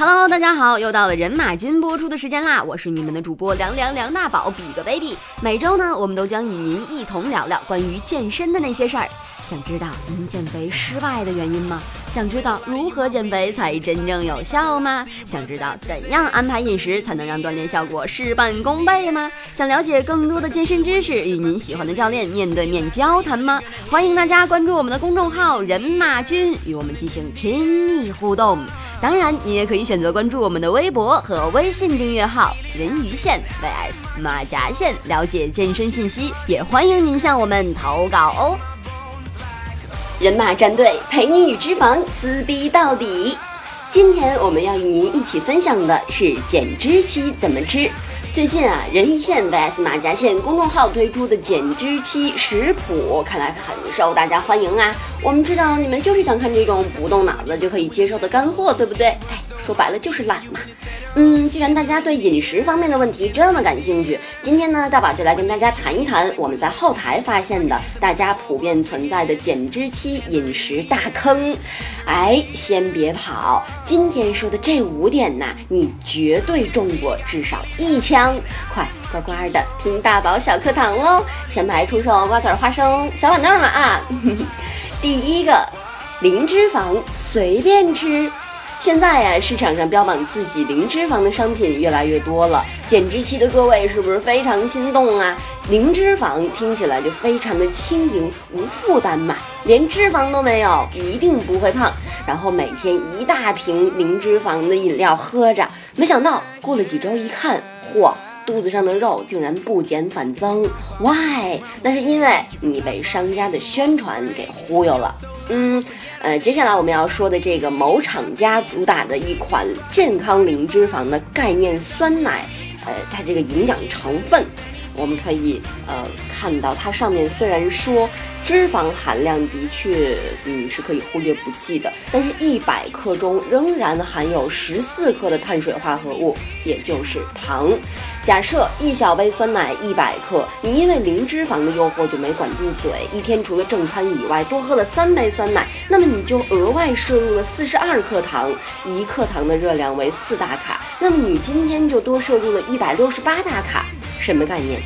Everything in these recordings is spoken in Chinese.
Hello，大家好，又到了人马君播出的时间啦！我是你们的主播凉凉梁大宝，比个 baby。每周呢，我们都将与您一同聊聊关于健身的那些事儿。想知道您减肥失败的原因吗？想知道如何减肥才真正有效吗？想知道怎样安排饮食才能让锻炼效果事半功倍吗？想了解更多的健身知识，与您喜欢的教练面对面交谈吗？欢迎大家关注我们的公众号“人马君”，与我们进行亲密互动。当然，你也可以选择关注我们的微博和微信订阅号“人鱼线 vs 马甲线”，了解健身信息。也欢迎您向我们投稿哦。人马战队陪你与脂肪撕逼到底。今天我们要与您一起分享的是减脂期怎么吃。最近啊，人鱼线 vs 马甲线公众号推出的减脂期食谱，看来很受大家欢迎啊。我们知道你们就是想看这种不动脑子就可以接受的干货，对不对？哎，说白了就是懒嘛。嗯，既然大家对饮食方面的问题这么感兴趣，今天呢，大宝就来跟大家谈一谈我们在后台发现的大家普遍存在的减脂期饮食大坑。哎，先别跑，今天说的这五点呢，你绝对中过至少一枪。快乖乖的听大宝小课堂喽，前排出手瓜子花生小板凳了啊。第一个，零脂肪随便吃。现在呀，市场上标榜自己零脂肪的商品越来越多了，减脂期的各位是不是非常心动啊？零脂肪听起来就非常的轻盈，无负担嘛，连脂肪都没有，一定不会胖。然后每天一大瓶零脂肪的饮料喝着，没想到过了几周一看，嚯，肚子上的肉竟然不减反增。Why？那是因为你被商家的宣传给忽悠了。嗯。呃，接下来我们要说的这个某厂家主打的一款健康零脂肪的概念酸奶，呃，它这个营养成分，我们可以呃看到它上面虽然说脂肪含量的确嗯是可以忽略不计的，但是一百克中仍然含有十四克的碳水化合物，也就是糖。假设一小杯酸奶一百克，你因为零脂肪的诱惑就没管住嘴，一天除了正餐以外多喝了三杯酸奶，那么你就额外摄入了四十二克糖，一克糖的热量为四大卡，那么你今天就多摄入了一百六十八大卡，什么概念？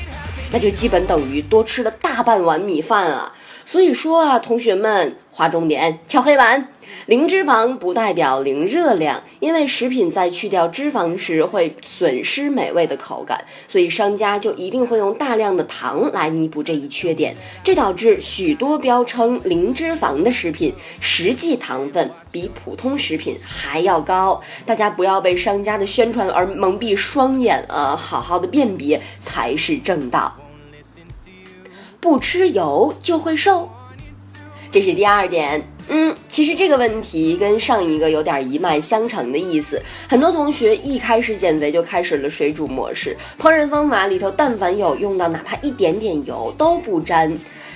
那就基本等于多吃了大半碗米饭啊！所以说啊，同学们划重点，敲黑板。零脂肪不代表零热量，因为食品在去掉脂肪时会损失美味的口感，所以商家就一定会用大量的糖来弥补这一缺点。这导致许多标称零脂肪的食品，实际糖分比普通食品还要高。大家不要被商家的宣传而蒙蔽双眼啊！好好的辨别才是正道。不吃油就会瘦，这是第二点。嗯，其实这个问题跟上一个有点一脉相承的意思。很多同学一开始减肥就开始了水煮模式，烹饪方法里头但凡有用到哪怕一点点油都不沾，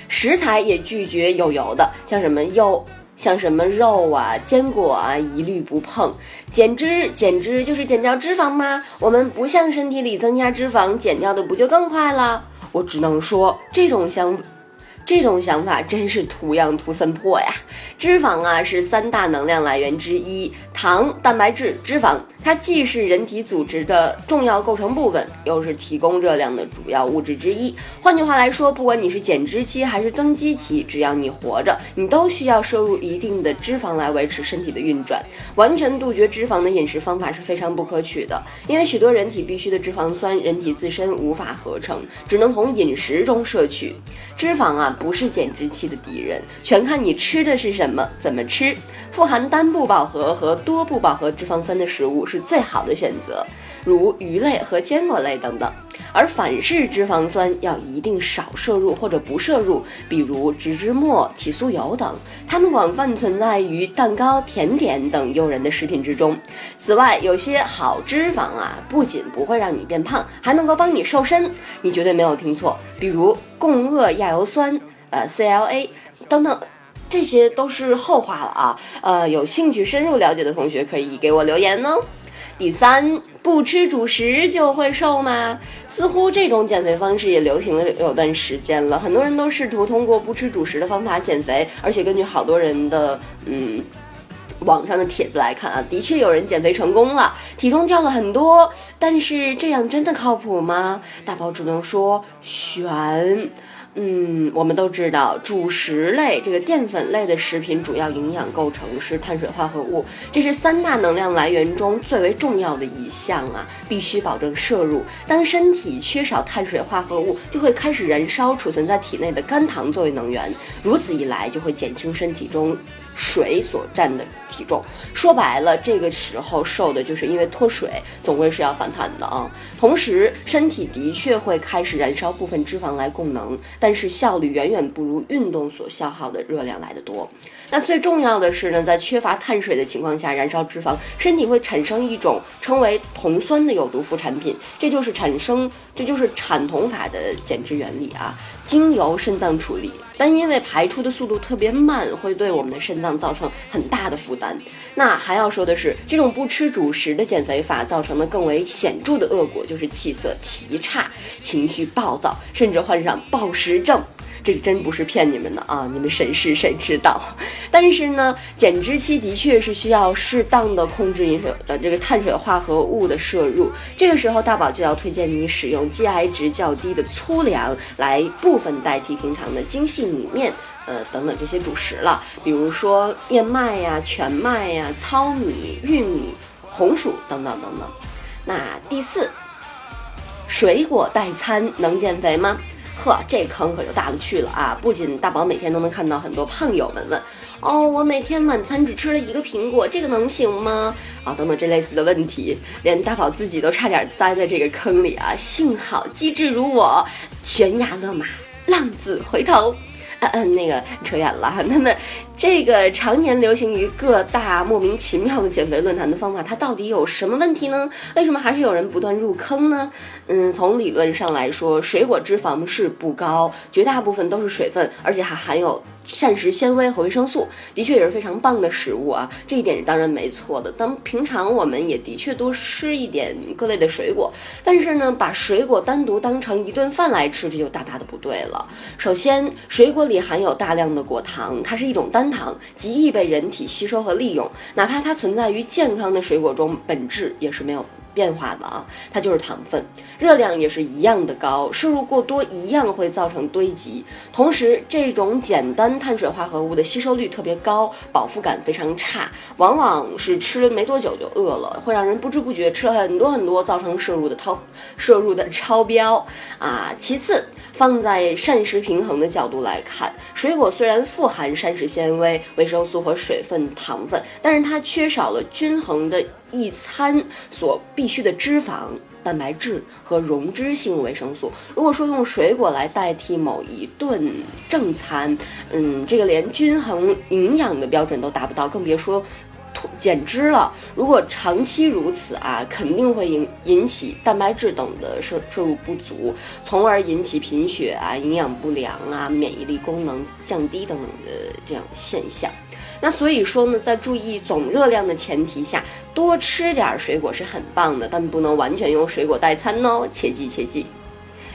食材也拒绝有油的，像什么肉、像什么肉啊、坚果啊，一律不碰。减脂，减脂就是减掉脂肪吗？我们不向身体里增加脂肪，减掉的不就更快了？我只能说，这种想。这种想法真是图样图森破呀！脂肪啊是三大能量来源之一，糖、蛋白质、脂肪，它既是人体组织的重要构成部分，又是提供热量的主要物质之一。换句话来说，不管你是减脂期还是增肌期，只要你活着，你都需要摄入一定的脂肪来维持身体的运转。完全杜绝脂肪的饮食方法是非常不可取的，因为许多人体必需的脂肪酸，人体自身无法合成，只能从饮食中摄取。脂肪啊。不是减脂期的敌人，全看你吃的是什么，怎么吃。富含单不饱和和多不饱和脂肪酸的食物是最好的选择，如鱼类和坚果类等等。而反式脂肪酸要一定少摄入或者不摄入，比如植脂末、起酥油等，它们广泛存在于蛋糕、甜点等诱人的食品之中。此外，有些好脂肪啊，不仅不会让你变胖，还能够帮你瘦身。你绝对没有听错，比如共轭亚油酸。呃，CLA 等等，这些都是后话了啊。呃，有兴趣深入了解的同学可以给我留言哦。第三，不吃主食就会瘦吗？似乎这种减肥方式也流行了有段时间了，很多人都试图通过不吃主食的方法减肥，而且根据好多人的嗯。网上的帖子来看啊，的确有人减肥成功了，体重掉了很多，但是这样真的靠谱吗？大宝只能说悬。嗯，我们都知道，主食类这个淀粉类的食品主要营养构成是碳水化合物，这是三大能量来源中最为重要的一项啊，必须保证摄入。当身体缺少碳水化合物，就会开始燃烧储存在体内的肝糖作为能源，如此一来就会减轻身体中。水所占的体重，说白了，这个时候瘦的就是因为脱水，总归是要反弹的啊。同时，身体的确会开始燃烧部分脂肪来供能，但是效率远远不如运动所消耗的热量来的多。那最重要的是呢，在缺乏碳水的情况下，燃烧脂肪，身体会产生一种称为酮酸的有毒副产品，这就是产生，这就是产酮法的减脂原理啊。经由肾脏处理，但因为排出的速度特别慢，会对我们的肾脏造成很大的负担。那还要说的是，这种不吃主食的减肥法造成的更为显著的恶果，就是气色极差、情绪暴躁，甚至患上暴食症。这真不是骗你们的啊！你们谁是谁知道？但是呢，减脂期的确是需要适当的控制饮水的这个碳水化合物的摄入。这个时候，大宝就要推荐你使用 GI 值较低的粗粮来部分代替平常的精细米面，呃等等这些主食了。比如说燕麦呀、全麦呀、糙米、玉米、红薯等等等等。那第四，水果代餐能减肥吗？呵，这坑可就大了去了啊！不仅大宝每天都能看到很多胖友们问，哦，我每天晚餐只吃了一个苹果，这个能行吗？啊，等等这类似的问题，连大宝自己都差点栽在这个坑里啊！幸好机智如我，悬崖勒马，浪子回头。嗯嗯，那个扯远了哈。那么，这个常年流行于各大莫名其妙的减肥论坛的方法，它到底有什么问题呢？为什么还是有人不断入坑呢？嗯，从理论上来说，水果脂肪是不高，绝大部分都是水分，而且还含有。膳食纤维和维生素的确也是非常棒的食物啊，这一点是当然没错的。当平常我们也的确多吃一点各类的水果，但是呢，把水果单独当成一顿饭来吃，这就大大的不对了。首先，水果里含有大量的果糖，它是一种单糖，极易被人体吸收和利用。哪怕它存在于健康的水果中，本质也是没有。变化的啊，它就是糖分，热量也是一样的高，摄入过多一样会造成堆积。同时，这种简单碳水化合物的吸收率特别高，饱腹感非常差，往往是吃了没多久就饿了，会让人不知不觉吃了很多很多，造成摄入的超摄入的超标啊。其次，放在膳食平衡的角度来看，水果虽然富含膳食纤维、维生素和水分、糖分，但是它缺少了均衡的。一餐所必需的脂肪、蛋白质和溶脂性维生素。如果说用水果来代替某一顿正餐，嗯，这个连均衡营养的标准都达不到，更别说减脂了。如果长期如此啊，肯定会引引起蛋白质等的摄摄入不足，从而引起贫血啊、营养不良啊、免疫力功能降低等等的这样现象。那所以说呢，在注意总热量的前提下，多吃点水果是很棒的，但不能完全用水果代餐哦，切记切记。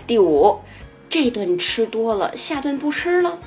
第五，这顿吃多了，下顿不吃了。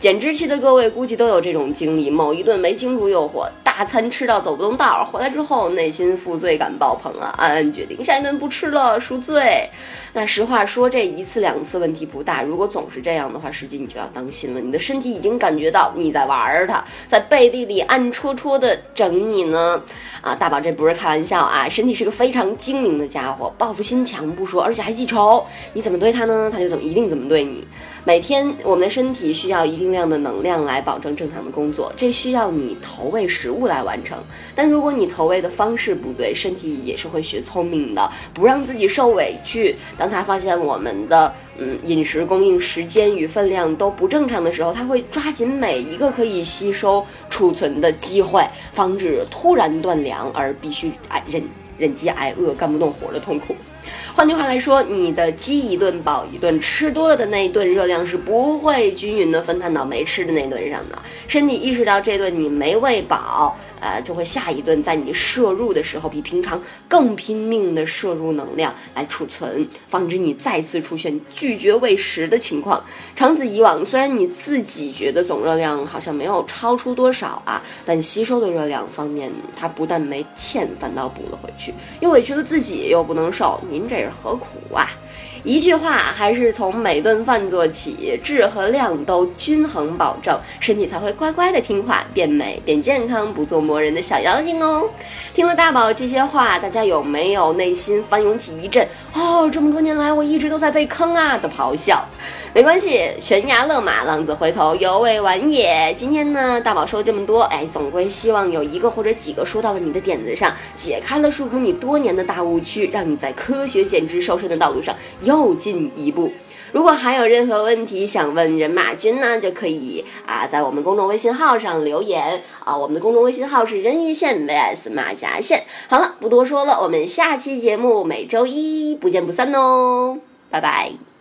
减脂期的各位估计都有这种经历，某一顿没经住诱惑，餐吃到走不动道儿，回来之后内心负罪感爆棚啊，暗暗决定下一顿不吃了，赎罪。那实话说，这一次两次问题不大，如果总是这样的话，实际你就要当心了。你的身体已经感觉到你在玩儿它，在背地里暗戳戳的整你呢。啊，大宝这不是开玩笑啊，身体是个非常精明的家伙，报复心强不说，而且还记仇。你怎么对他呢，他就怎么一定怎么对你。每天我们的身体需要一定量的能量来保证正常的工作，这需要你投喂食物来完成。但如果你投喂的方式不对，身体也是会学聪明的，不让自己受委屈。当他发现我们的嗯饮食供应时间与分量都不正常的时候，他会抓紧每一个可以吸收储存的机会，防止突然断粮而必须挨忍忍饥挨饿干不动活的痛苦。换句话来说，你的饥一顿饱一顿，吃多了的那一顿热量是不会均匀的分摊到没吃的那顿上的。身体意识到这顿你没喂饱，呃，就会下一顿在你摄入的时候比平常更拼命的摄入能量来储存，防止你再次出现拒绝喂食的情况。长此以往，虽然你自己觉得总热量好像没有超出多少啊，但吸收的热量方面，它不但没欠，反倒补了回去，又委屈了自己，又不能瘦，您这是何苦啊？一句话，还是从每顿饭做起，质和量都均衡保证，身体才会乖乖的听话，变美变健康，不做梦磨人的小妖精哦。听了大宝这些话，大家有没有内心翻涌起一阵哦，这么多年来我一直都在被坑啊的咆哮？没关系，悬崖勒马，浪子回头，犹未晚也。今天呢，大宝说了这么多，哎，总归希望有一个或者几个说到了你的点子上，解开了束缚你多年的大误区，让你在科学减脂瘦身的道路上又进一步。如果还有任何问题想问人马君呢，就可以啊，在我们公众微信号上留言啊。我们的公众微信号是人鱼线 vs 马甲线。好了，不多说了，我们下期节目每周一不见不散哦，拜拜。